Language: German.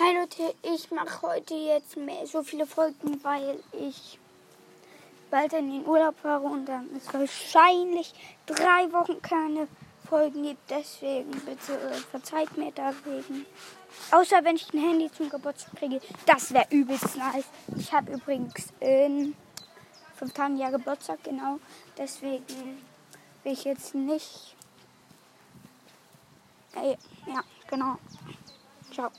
Hi Leute, ich mache heute jetzt mehr, so viele Folgen, weil ich bald in den Urlaub fahre und dann es wahrscheinlich drei Wochen keine Folgen gibt. Deswegen bitte äh, verzeiht mir deswegen. Außer wenn ich ein Handy zum Geburtstag kriege. Das wäre übelst nice. Ich habe übrigens in fünf Tagen ja Geburtstag, genau. Deswegen will ich jetzt nicht. Äh, ja, genau. Ciao.